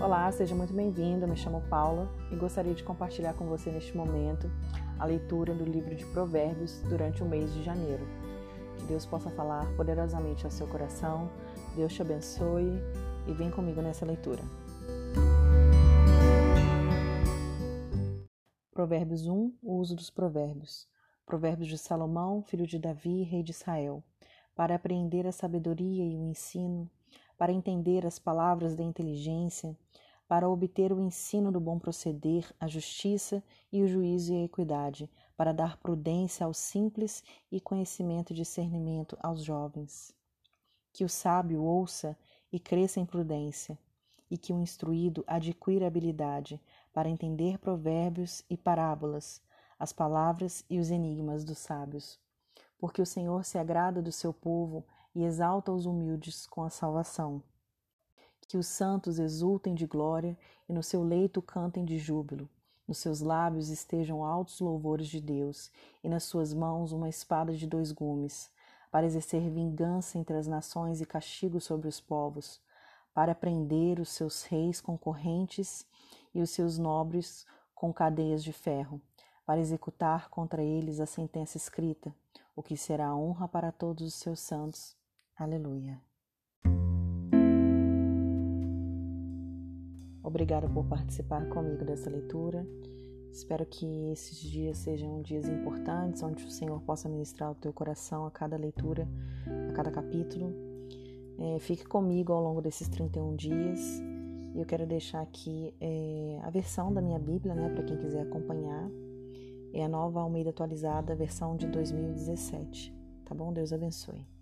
Olá, seja muito bem-vindo. Me chamo Paula e gostaria de compartilhar com você neste momento a leitura do livro de Provérbios durante o mês de janeiro. Que Deus possa falar poderosamente ao seu coração. Deus te abençoe e vem comigo nessa leitura. Provérbios 1 O uso dos provérbios. Provérbios de Salomão, filho de Davi, rei de Israel. Para apreender a sabedoria e o ensino, para entender as palavras da inteligência, para obter o ensino do bom proceder, a justiça e o juízo e a equidade, para dar prudência aos simples e conhecimento e discernimento aos jovens. Que o sábio ouça e cresça em prudência, e que o instruído adquira habilidade para entender provérbios e parábolas, as palavras e os enigmas dos sábios. Porque o Senhor se agrada do seu povo e exalta os humildes com a salvação. Que os santos exultem de glória e no seu leito cantem de júbilo. Nos seus lábios estejam altos louvores de Deus, e nas suas mãos uma espada de dois gumes, para exercer vingança entre as nações e castigo sobre os povos, para prender os seus reis com correntes e os seus nobres com cadeias de ferro, para executar contra eles a sentença escrita, o que será honra para todos os seus santos Aleluia. Obrigada por participar comigo dessa leitura. Espero que esses dias sejam dias importantes, onde o Senhor possa ministrar o teu coração a cada leitura, a cada capítulo. É, fique comigo ao longo desses 31 dias. Eu quero deixar aqui é, a versão da minha Bíblia, né, para quem quiser acompanhar. É a nova Almeida atualizada, versão de 2017. Tá bom? Deus abençoe.